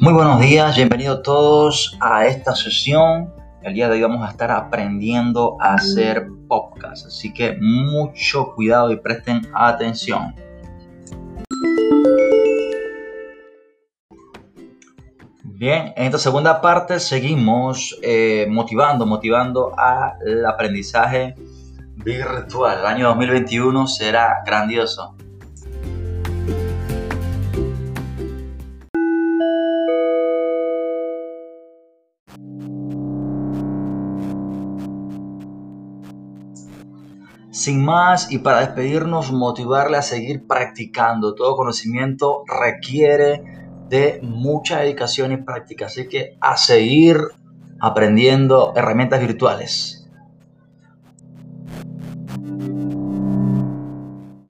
Muy buenos días, bienvenidos todos a esta sesión. El día de hoy vamos a estar aprendiendo a hacer podcast, así que mucho cuidado y presten atención. Bien, en esta segunda parte seguimos eh, motivando, motivando al aprendizaje virtual. El año 2021 será grandioso. Sin más, y para despedirnos, motivarle a seguir practicando. Todo conocimiento requiere de mucha dedicación y práctica. Así que a seguir aprendiendo herramientas virtuales.